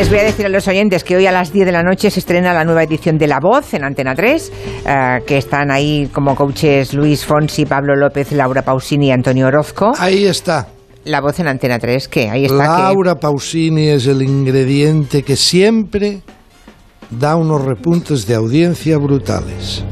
Les voy a decir a los oyentes que hoy a las 10 de la noche se estrena la nueva edición de La Voz en Antena 3, eh, que están ahí como coaches Luis Fonsi, Pablo López, Laura Pausini y Antonio Orozco. Ahí está. La Voz en Antena 3, ¿qué? Ahí está. Laura Pausini es el ingrediente que siempre da unos repuntes de audiencia brutales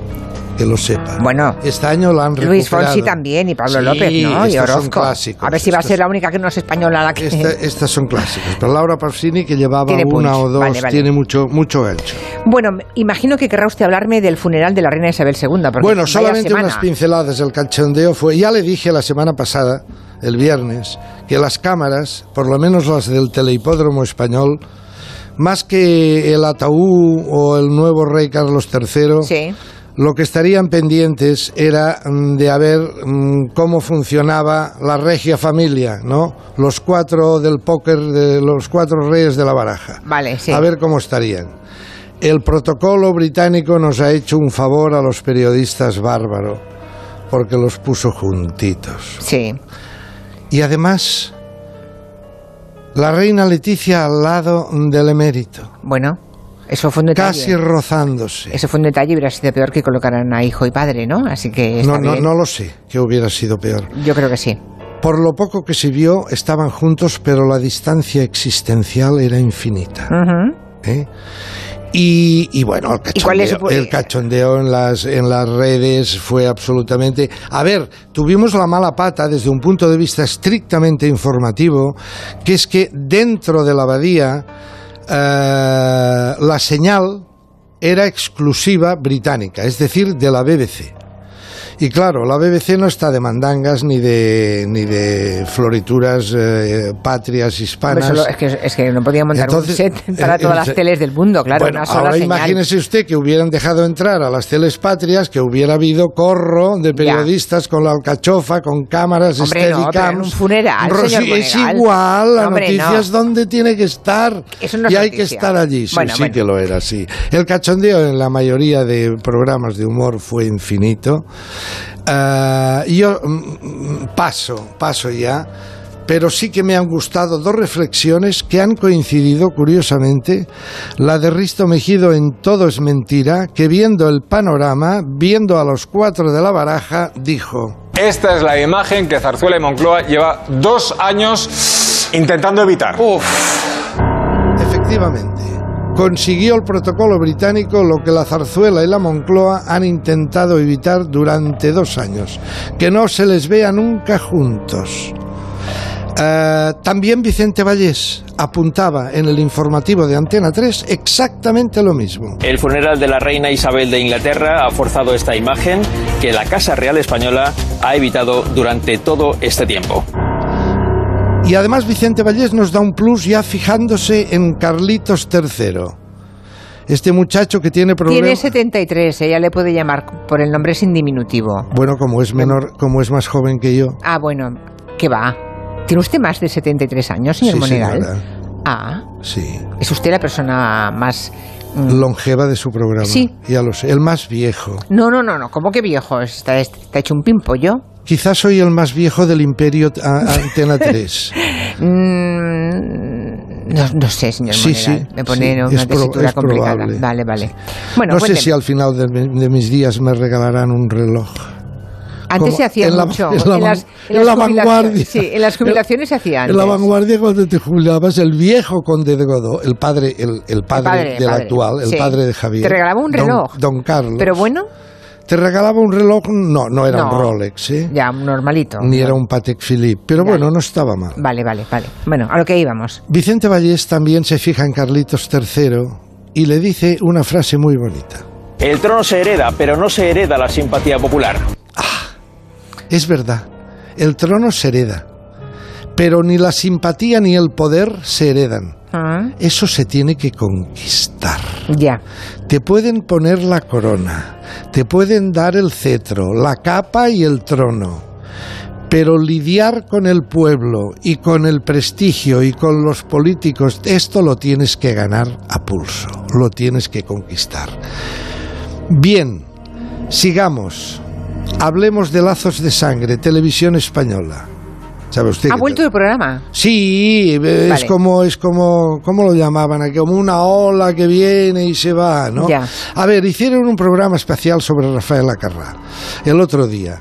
que lo sepa. Bueno, este año la han recuperado. Luis Fonsi también y Pablo Sí, López, ¿no? Y son Orozco. clásicos, a ver si va a ser la única que no es española la que. Esta- estas son clásicas, pero Laura Pausini que llevaba Tiene una punch. o dos Vale, vale. tiene mucho mucho gancho. Bueno, imagino que querrá usted hablarme del funeral de la reina Isabel II. Bueno, solamente semana. unas pinceladas. El cachondeo fue. Ya le dije la semana pasada, el viernes, que las cámaras, por lo menos las del Telehipódromo Español, más que el ataúd o el nuevo rey Carlos III, Sí. Lo que estarían pendientes era mm, de a ver mm, cómo funcionaba la regia familia, ¿no? Los cuatro del póker, de los cuatro reyes de la baraja. Vale, sí. A ver cómo estarían. El protocolo británico nos ha hecho un favor a los periodistas bárbaro, porque los puso juntitos. Sí. Y además, la reina Leticia al lado del emérito, Bueno, eso fue un detalle. casi rozándose. Eso fue un detalle y hubiera sido peor que colocaran a hijo y padre, ¿no? Así que está No, no, bien. no lo sé, que hubiera sido peor. Yo creo que sí. Por lo poco que se vio, estaban juntos, pero la distancia existencial era infinita. ¿eh? Y, y bueno, el ¿Y cuál es cachondeo, su- el cachondeo en las, en las redes fue absolutamente... A ver, tuvimos la mala pata desde un punto de vista estrictamente informativo, que es que dentro de la abadía la señal era exclusiva británica, es decir, de la BBC. Y claro, la BBC no está de mandangas ni de, ni de florituras eh, patrias Hombre, hispanas. solo- es, que, es que no podía montar Entonces, un set para eh, todas eh, las teles del mundo, claro, bueno, una sola ahora señal. imagínese usted que hubieran dejado entrar a las teles patrias, que hubiera habido corro de periodistas con la alcachofa, con cámaras, Hombre, no, pero en un funeral, Rosy, señor es igual, la Hombre, noticia no. es donde tiene que estar. Eso no es y hay que estar allí. Sí, Bueno, sí bueno. que lo era, sí. El cachondeo en la mayoría de programas de humor fue infinito. Y yo mm, mm, paso, paso ya. Pero sí que me han gustado dos reflexiones que han coincidido, curiosamente. La de Risto Mejido en Todo es mentira, que viendo el panorama, viendo a los cuatro de la baraja, dijo... Esta es la imagen que Zarzuela y Moncloa lleva dos años intentando evitar. Efectivamente, consiguió el protocolo británico lo que la zarzuela y la Moncloa han intentado evitar durante dos años, que no se les vea nunca juntos. Eh, también Vicente Vallés apuntaba en el informativo de Antena 3 exactamente lo mismo. El funeral de la reina Isabel de Inglaterra ha forzado esta imagen que la Casa Real Española ha evitado durante todo este tiempo. Y además Vicente Vallés nos da un plus ya fijándose en Carlitos III. Este muchacho que tiene Tiene problemas... 73, ella le puede llamar por el nombre sin diminutivo. Bueno, como es menor, como es más joven que yo. Ah, bueno, ¿qué va? ¿Tiene usted más de 73 años, señor Sí, Monegal? señora. Ah, Sí. es usted la persona más... mm, longeva de su programa. Sí. Ya lo sé. El más viejo. No, no, no, no, ¿cómo que viejo? Está, está hecho un pimpollo. Quizás soy el más viejo del Imperio Antena 3. Mm, no, no sé, señor Sí, Monegal. sí, Me pone sí, una tesitura es complicada. probable. Vale, vale. Bueno, no sé si al final de, de mis días me regalarán un reloj. Antes como se hacía en la- mucho. en la van- las, en las la jubilaciones- vanguardia. Sí, en las jubilaciones se hacía antes. En la vanguardia cuando te jubilabas, el viejo conde de Godó, el padre, el, el padre, padre, del actual, el padre de Javier. Te regalaba un don- reloj. Don, Carlos. Pero bueno, Te regalaba un reloj, no, no era No. un Rolex, ¿eh? ya, normalito. Ni era un Patek Philippe. Pero bueno, no estaba mal. Vale, vale, vale. Bueno, a lo que íbamos. Vicente Vallés también se fija en Carlitos III y le dice una frase muy bonita. El trono se hereda, pero no se hereda la simpatía popular. Es verdad, el trono se hereda, pero ni la simpatía ni el poder se heredan. Ah, Eso se tiene que conquistar. ya. Te pueden poner la corona, te pueden dar el cetro, la capa y el trono. Pero lidiar con el pueblo y con el prestigio y con los políticos, esto lo tienes que ganar a pulso, lo tienes que conquistar. Bien, sigamos. Hablemos de lazos de sangre, televisión española. ¿Sabe usted? ¿Ha vuelto el programa? Sí, es Vale. como, es como, ¿cómo lo llamaban? Como una ola que viene y se va, ¿no? Ya. A ver, hicieron un programa especial sobre Rafael Acarrá el otro día.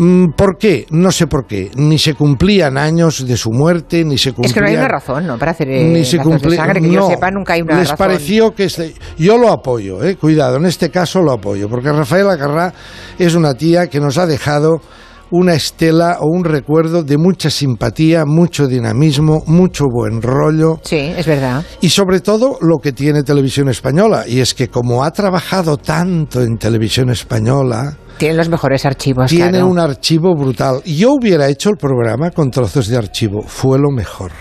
Mm, ¿Por qué? No sé por qué. Ni se cumplían años de su muerte, ni se cumplían... Es que no hay una razón, ¿no? Para hacer eh, ni se de cumplía- sangre, que yo no, sepa, nunca hay una les razón. pareció que este- yo lo apoyo, eh, cuidado, en este caso lo apoyo, porque Rafaela Carrá es una tía que nos ha dejado una estela o un recuerdo de mucha simpatía, mucho dinamismo, mucho buen rollo Sí, es verdad. y sobre todo lo que tiene Televisión Española, y es que como ha trabajado tanto en Televisión Española, Tienen los mejores archivos. tiene claro. un archivo brutal. Yo hubiera hecho el programa con trozos de archivo, fue lo mejor.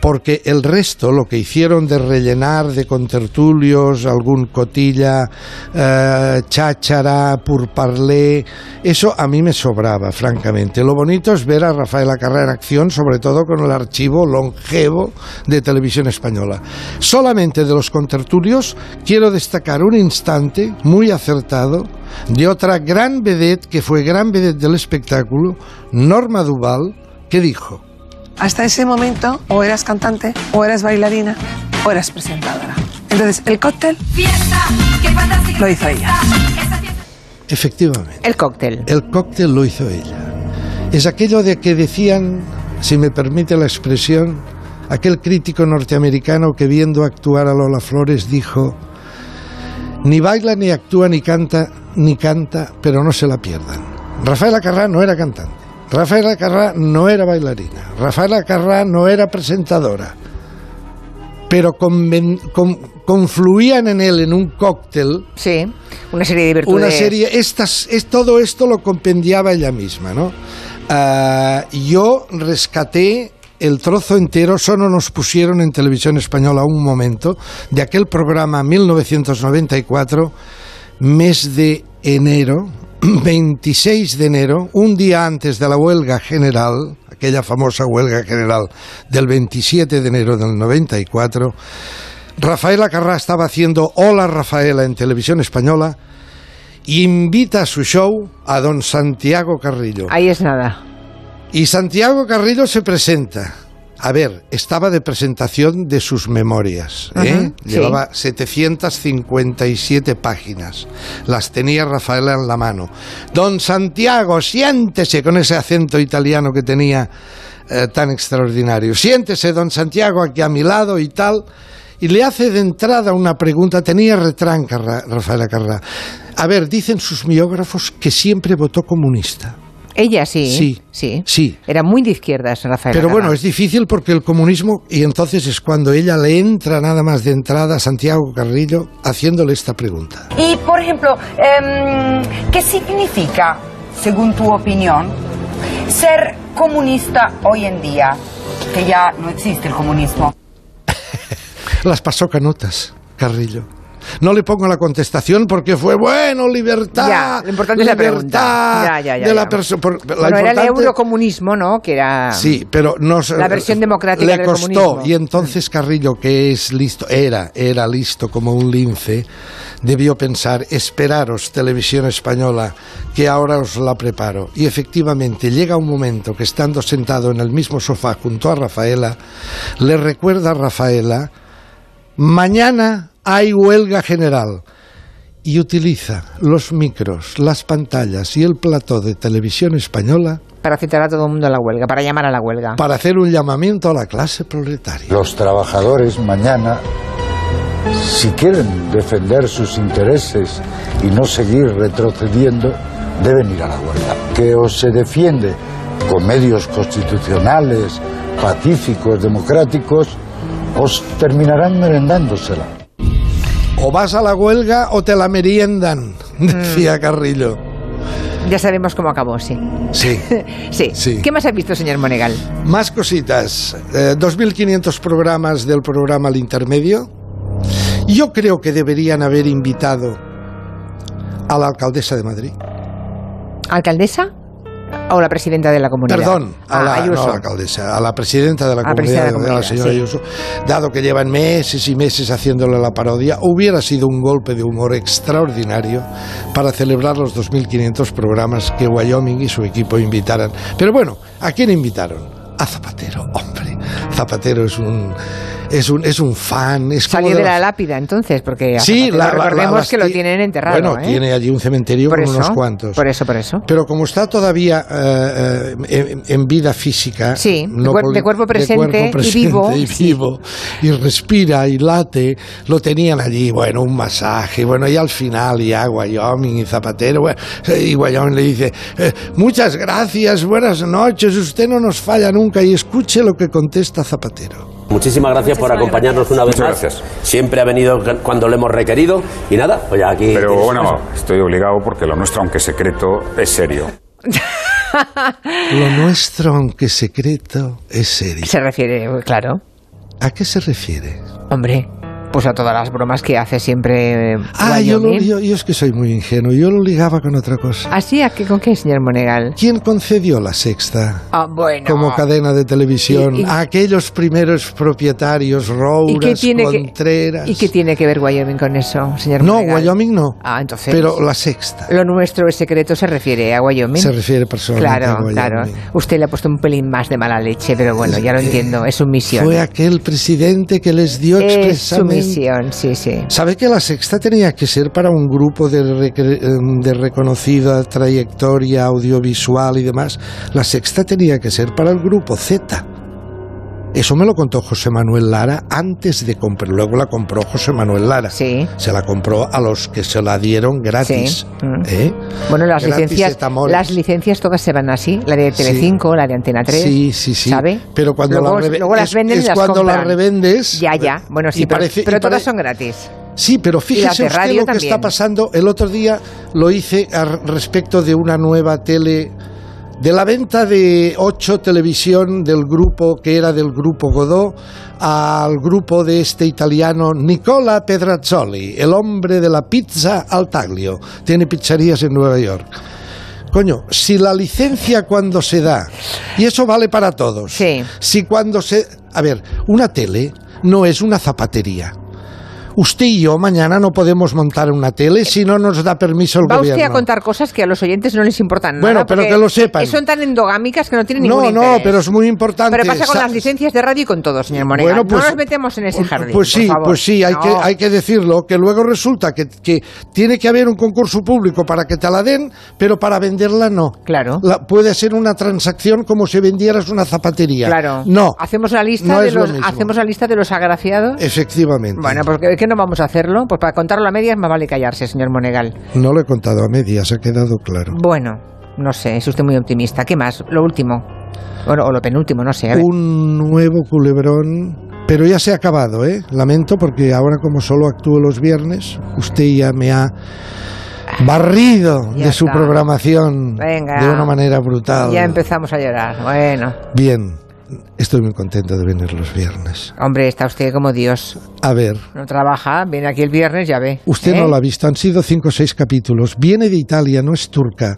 Porque el resto, lo que hicieron de rellenar de contertulios, algún cotilla, eh, cháchara, purparlé, eso a mí me sobraba, francamente. Lo bonito es ver a Rafael Acarra en acción, sobre todo con el archivo longevo de Televisión Española. Solamente de los contertulios quiero destacar un instante muy acertado de otra gran vedette que fue gran vedette del espectáculo, Norma Duval, que dijo, Hasta ese momento o eras cantante, o eras bailarina, o eras presentadora. Entonces, el cóctel lo hizo ella. efectivamente, El cóctel. el cóctel lo hizo ella. Es aquello de que decían, si me permite la expresión, aquel crítico norteamericano que viendo actuar a Lola Flores dijo, ni baila, ni actúa, ni canta, ni canta, pero no se la pierdan. Rafaela Carrá no era cantante. Rafaela Carrá no era bailarina. Rafaela Carrá no era presentadora. Pero conven- con- confluían en él en un cóctel Sí, una serie de virtudes. una serie, estas, es, todo esto lo compendiaba ella misma, ¿no? Ah, yo rescaté el trozo entero, solo nos pusieron en televisión española un momento, de aquel programa 1994, mes de enero, 26 de enero, un día antes de la huelga general, aquella famosa huelga general del 27 de enero del 94, Rafaela Carrá estaba haciendo Hola Rafaela en televisión española y invita a su show a don Santiago Carrillo. Ahí es nada. Y Santiago Carrillo se presenta. A ver, estaba de presentación de sus memorias. ¿eh? Ajá, sí. Llevaba 757 páginas. Las tenía Rafaela en la mano. Don Santiago, siéntese con ese acento italiano que tenía eh, tan extraordinario. Siéntese, don Santiago, aquí a mi lado y tal. Y le hace de entrada una pregunta. Tenía retranca Ra- Rafaela Carrá. A ver, dicen sus biógrafos que siempre votó comunista. Ella sí. Sí, Sí. sí. Era muy de izquierdas, Rafael. Pero bueno, es difícil porque el comunismo, y entonces es cuando ella le entra nada más de entrada a Santiago Carrillo haciéndole esta pregunta. Y, por ejemplo, em, ¿qué significa, según tu opinión, ser comunista hoy en día? Que ya no existe el comunismo. Las pasó canutas, Carrillo. No le pongo la contestación porque fue bueno, libertad. Ya, lo importante es la pregunta. Ya, de la persona. Bueno, era el eurocomunismo, ¿no? Que era. Sí, pero no se- La versión democrática le del costó comunismo. y entonces Carrillo que es listo era era listo como un lince debió pensar esperaros televisión española que ahora os la preparo y efectivamente llega un momento que estando sentado en el mismo sofá junto a Rafaela le recuerda a Rafaela mañana hay huelga general y utiliza los micros, las pantallas y el plató de televisión española Para citar a todo el mundo a la huelga, para llamar a la huelga. para hacer un llamamiento a la clase proletaria. Los trabajadores mañana, si quieren defender sus intereses y no seguir retrocediendo, deben ir a la huelga. Que o se defiende con medios constitucionales, pacíficos, democráticos, os terminarán merendándosela. O vas a la huelga o te la meriendan, decía Carrillo. Ya sabemos cómo acabó, sí. Sí. sí. Sí. ¿Qué más ha visto, señor Monegal? Más cositas. Eh, 2.500 programas del programa Al Intermedio. Yo creo que deberían haber invitado a la alcaldesa de Madrid. ¿Alcaldesa? ¿O la presidenta de la comunidad? Perdón, a Ah, la, Ayuso. no a la alcaldesa, a la presidenta de la A comunidad, de la a la comunidad, señora sí. Ayuso, dado que llevan meses y meses haciéndole la parodia, hubiera sido un golpe de humor extraordinario para celebrar los 2.500 programas que Wyoming y su equipo invitaran. Pero bueno, ¿A quién invitaron? A Zapatero, hombre. Zapatero es un es un, es un fan. Es Salió de la lápida entonces, porque sí, la, recordemos que lo tienen enterrado. Bueno, ¿eh? tiene allí un cementerio por con eso, unos cuantos. Por eso, por eso. Pero como está todavía eh, en, en, vida física, sí, no de, cuerpo presente, de cuerpo presente y vivo, y, vivo y respira y late, lo tenían allí, bueno, un masaje, bueno, y al final ya Wyoming y Zapatero, bueno, y Wyoming le dice, eh, muchas gracias, buenas noches, usted no nos falla nunca y escuche lo que contesta Zapatero. Muchísimas gracias por acompañarnos una vez Muchas más. gracias. Siempre ha venido cuando lo hemos requerido. Y nada, pues aquí. Pero tienes bueno, eso. estoy obligado porque lo nuestro, aunque secreto, es serio. Lo nuestro, aunque secreto, es serio. Se refiere, claro. ¿A qué se refiere? Hombre, pues a todas las bromas que hace siempre. eh, Ah, yo, lo- yo- yo es que soy muy ingenuo, yo lo ligaba con otra cosa. ¿Ah, sí? ¿A qué, ¿Con qué, señor Monegal? ¿Quién concedió la sexta? Ah, bueno. como cadena de televisión Y- y- a aquellos primeros propietarios, ¿Y qué, Rouras, tiene Contreras. que, ¿Y qué tiene que ver Wyoming con eso, señor No, Monegal? Wyoming no. Ah, entonces. Pero la sexta Lo nuestro es secreto se refiere a Wyoming. se refiere personalmente Claro, a Wyoming. claro. Usted le ha puesto un pelín más de mala leche, pero bueno, ya lo entiendo, es su misión. Fue aquel presidente que les dio expresamente. Misión, sí, sí. ¿Sabe que la sexta tenía que ser para un grupo de, recre- em, de reconocida trayectoria audiovisual y demás? La sexta tenía que ser para el grupo Z. Eso me lo contó José Manuel Lara antes de comprar. Luego la compró José Manuel Lara. Sí. Se la compró a los que se la dieron gratis. Sí. Mm. ¿eh? Bueno, las Gratis licencias, las licencias todas se van así, la de Telecinco, la de Antena 3. Sí, sí, sí. ¿Sabe? Pero cuando luego, la luego las venden es y las cuando compran. las revendes. Ya, ya. Bueno, sí, pero, parece- todas son gratis. Sí, pero fíjese usted lo que también. está pasando. El otro día lo hice respecto de una nueva tele, de la venta de ocho televisión del grupo que era del grupo Godó al grupo de este italiano Nicola Pedrazzoli, el hombre de la pizza al taglio. Tiene pizzerías en Nueva York. Coño, si la licencia cuando se da, y eso vale para todos, Sí. si cuando se... A ver, una tele no es una zapatería. Usted y yo mañana no podemos montar una tele si no nos da permiso el Va gobierno. usted a contar cosas que a los oyentes no les importan nada. Bueno, pero porque que lo sepan. Son tan endogámicas que no tienen ningún No, no, interés. pero es muy importante. Pero pasa con las licencias de radio y con todo, señor Monegal. Bueno, pues- no nos metemos en ese jardín. Pues sí, por favor. pues sí, hay, No. que, hay que decirlo, que luego resulta que, que tiene que haber un concurso público para que te la den, pero para venderla no. Claro. La- puede ser una transacción como si vendieras una zapatería. Claro. No. Hacemos una lista no de lo los hacemos la lista de los agraciados. Efectivamente. Bueno, pues ¿qué- ¿qué no vamos a hacerlo? Pues para contarlo a medias más vale callarse, señor Monegal. No lo he contado a medias, ha quedado claro. Bueno, no sé, es usted muy optimista. ¿Qué más? Lo último. Bueno, o lo penúltimo, no sé. a ver. Un nuevo culebrón, pero ya se ha acabado, ¿eh? Lamento porque ahora como solo actúo los viernes, usted ya me ha barrido Ya de su está. programación Venga. de una manera brutal. Ya empezamos a llorar. Bueno, Bien, estoy muy contento de venir los viernes. hombre, está usted como Dios. A ver, No trabaja, viene aquí el viernes, ya ve. usted ¿Eh? no lo ha visto, han sido cinco o seis capítulos. Viene de Italia, no es turca.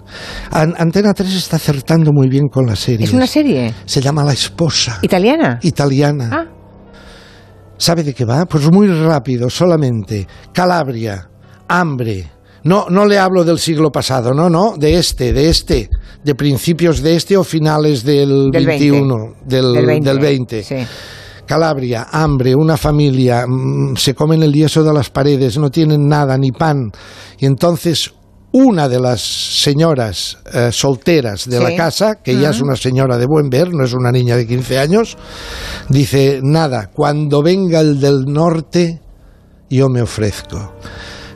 An- Antena 3 está acertando muy bien con la serie. ¿Es una serie Se llama La Esposa. italiana? Italiana. Ah, ¿Sabe de qué va? Pues muy rápido, solamente. Calabria, hambre. No, no le hablo del siglo pasado, no, no, de este, de este, de principios de este o finales del, Del 20. 21, del, del 20. del 20. Sí. Calabria, hambre, una familia, mm, se comen el yeso de las paredes, no tienen nada, ni pan. Y entonces una de las señoras eh, solteras de la casa, que ya es una señora de buen ver, no es una niña de 15 años, dice, nada, cuando venga el del norte, yo me ofrezco.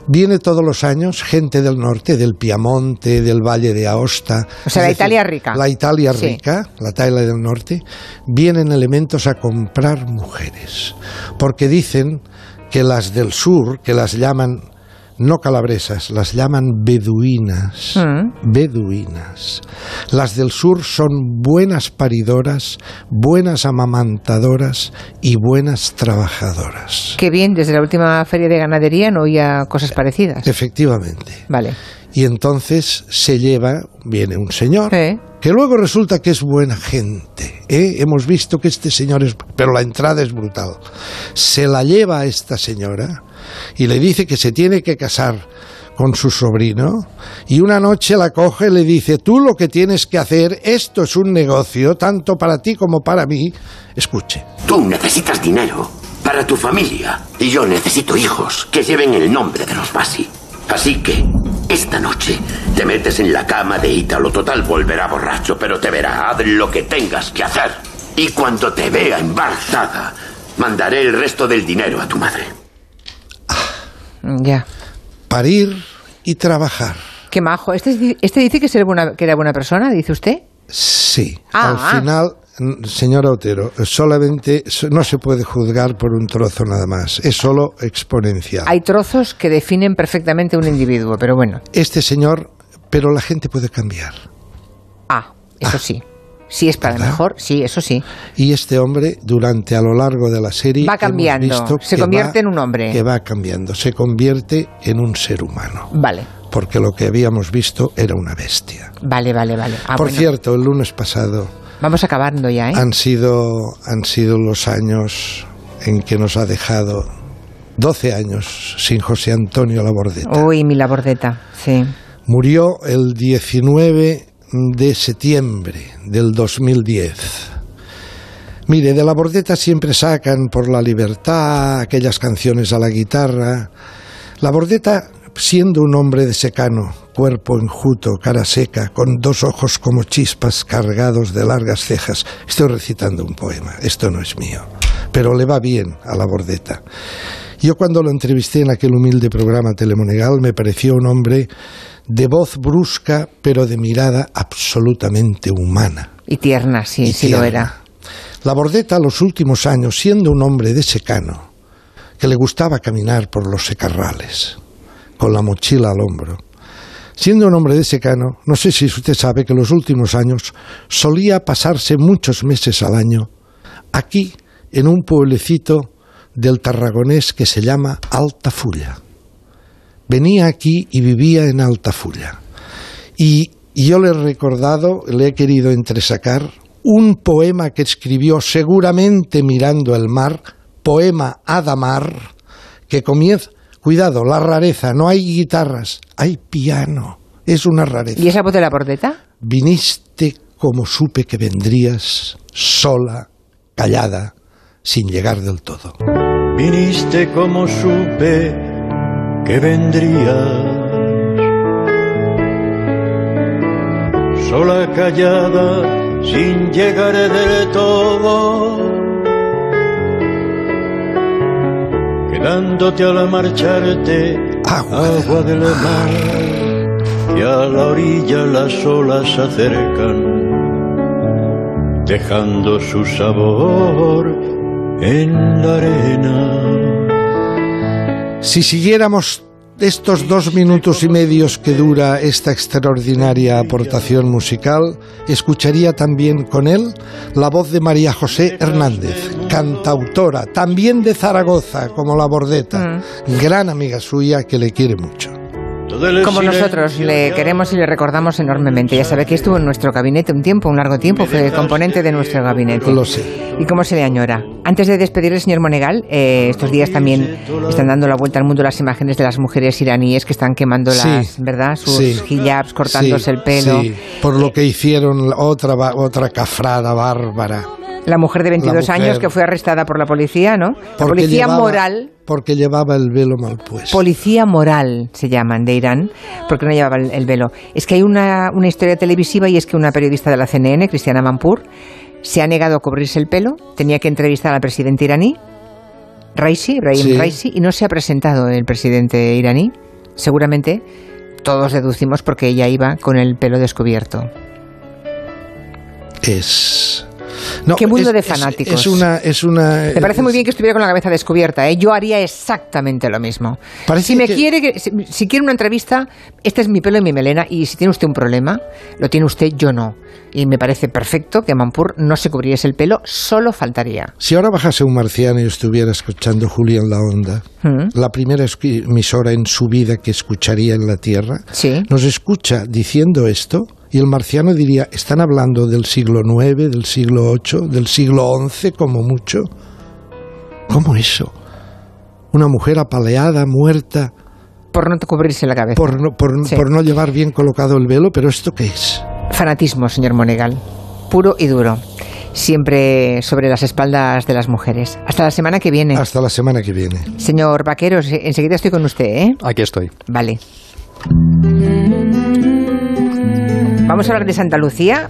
Viene todos los años gente del norte, del Piamonte, del Valle de Aosta. O sea, la Italia rica. La Italia Sí. rica, la Italia del norte, vienen elementos a comprar mujeres. Porque dicen que las del sur, que las llaman no calabresas, las llaman beduinas. Mm. Beduinas. Las del sur son buenas paridoras, buenas amamantadoras y buenas trabajadoras. Qué bien, desde la última feria de ganadería no oía cosas parecidas. Efectivamente. Vale. Y entonces se lleva, viene un señor, que luego resulta que es buena gente. ¿eh? Hemos visto que este señor es... Pero la entrada es brutal. Se la lleva a esta señora y le dice que se tiene que casar con su sobrino y una noche la coge y le dice, tú lo que tienes que hacer, esto es un negocio, tanto para ti como para mí. Escuche. Tú necesitas dinero para tu familia y yo necesito hijos que lleven el nombre de los Basi. Así que, esta noche te metes en la cama de Ítalo. Total, volverá borracho, pero te verá. Haz lo que tengas que hacer. Y cuando te vea embarazada, mandaré el resto del dinero a tu madre. Ya. Parir y trabajar. Qué majo. ¿Este, este dice que, ser buena, que era buena persona, dice usted? Sí. Ah, Al ah. final, señora Otero, solamente so- no se puede juzgar por un trozo nada más. Es solo exponencial. Hay trozos que definen perfectamente un individuo, pero bueno. Este señor, pero la gente puede cambiar. Ah, eso sí. Si es para ¿Verdad? mejor, sí, eso sí. Y este hombre, durante a lo largo de la serie, Va hemos cambiando, visto se convierte va- en un hombre. Que va cambiando, se convierte en un ser humano. Vale, Porque lo que habíamos visto era una bestia. vale, vale, vale. Ah, Por bueno. cierto, el lunes pasado Vamos acabando ya, ¿eh? han sido, han sido los años en que nos ha dejado 12 años sin José Antonio Labordeta. Uy, mi labordeta, sí. Murió el 19 de septiembre del 2010. Mire, de la bordeta siempre sacan por la libertad aquellas canciones a la guitarra. La bordeta, siendo un hombre de secano, cuerpo enjuto, cara seca, con dos ojos como chispas cargados de largas cejas. Estoy recitando un poema, esto no es mío, pero le va bien a la bordeta. Yo cuando lo entrevisté en aquel humilde programa Telemonegal me pareció un hombre de voz brusca, pero de mirada absolutamente humana. Y tierna, sí, y sí lo era. La Bordeta, los últimos años, siendo un hombre de secano, que le gustaba caminar por los secarrales, con la mochila al hombro, siendo un hombre de secano, no sé si usted sabe que los últimos años solía pasarse muchos meses al año aquí, en un pueblecito del Tarragonés que se llama Altafulla. Venía aquí y vivía en Altafulla. Y, y yo le he recordado, le he querido entresacar un poema que escribió seguramente mirando el mar, poema Adamar, que comienza, cuidado, la rareza, no hay guitarras, hay piano, es una rareza. ¿Y esa voz de la bordeta? Viniste como supe que vendrías, sola, callada, sin llegar del todo. Viniste como supe que vendrías, sola callada, sin llegar del todo, quedándote al marcharte, Agua. del agua del mar, y a la orilla las olas se acercan, dejando su sabor en la arena. Si siguiéramos estos dos minutos y medios que dura esta extraordinaria aportación musical, escucharía también con él la voz de María José Hernández, cantautora, también de Zaragoza, como la Bordeta, gran amiga suya que le quiere mucho. Como nosotros le ya queremos y le recordamos enormemente. Ya sabe que estuvo en nuestro gabinete un tiempo, un largo tiempo, fue componente de nuestro gabinete. Lo sé. ¿Y cómo se le añora? Antes de despedir el señor Monegal, eh, estos días también están dando la vuelta al mundo las imágenes de las mujeres iraníes que están quemando Sí, las, ¿verdad? Sus sí. hijabs, cortándose Sí, el pelo. sí, por lo que hicieron otra, otra cafrada bárbara. La mujer de 22 La mujer. años que fue arrestada por la policía, ¿no? La policía llevaba- moral. Porque llevaba el velo mal puesto. Policía moral se llaman de Irán, porque no llevaba el, el velo. Es que hay una, una historia televisiva y es que una periodista de la CNN, Cristiana Manpur, se ha negado a cubrirse el pelo, tenía que entrevistar al presidente iraní, Raisi, Ibrahim Sí. Raisi, y no se ha presentado el presidente iraní. Seguramente todos deducimos porque ella iba con el pelo descubierto. Es. No, Qué mundo es- de fanáticos. Es, una. Es una Me parece muy bien que estuviera con la cabeza descubierta. ¿eh? Yo haría exactamente lo mismo. Parece si me que- quiere, que- si, si quiere una entrevista, este es mi pelo y mi melena. Y si tiene usted un problema, lo tiene usted, yo no. Y me parece perfecto que Mampur no se cubriese el pelo, solo faltaría. Si ahora bajase un marciano y estuviera escuchando Julián La Onda, Mm. la primera emisora en su vida que escucharía en la Tierra, Sí. nos escucha diciendo esto y el marciano diría, están hablando del siglo IX, del siglo VIII, del siglo XI como mucho. ¿Cómo eso? Una mujer apaleada, muerta, Por no cubrirse la cabeza. Por no, por, Sí. por no llevar bien colocado el velo, pero ¿esto qué es? Fanatismo, señor Monegal. Puro y duro. Siempre sobre las espaldas de las mujeres. Hasta la semana que viene. Hasta la semana que viene. Señor Vaqueros, enseguida estoy con usted, ¿eh? Aquí estoy. Vale. Vamos a hablar de Santa Lucía.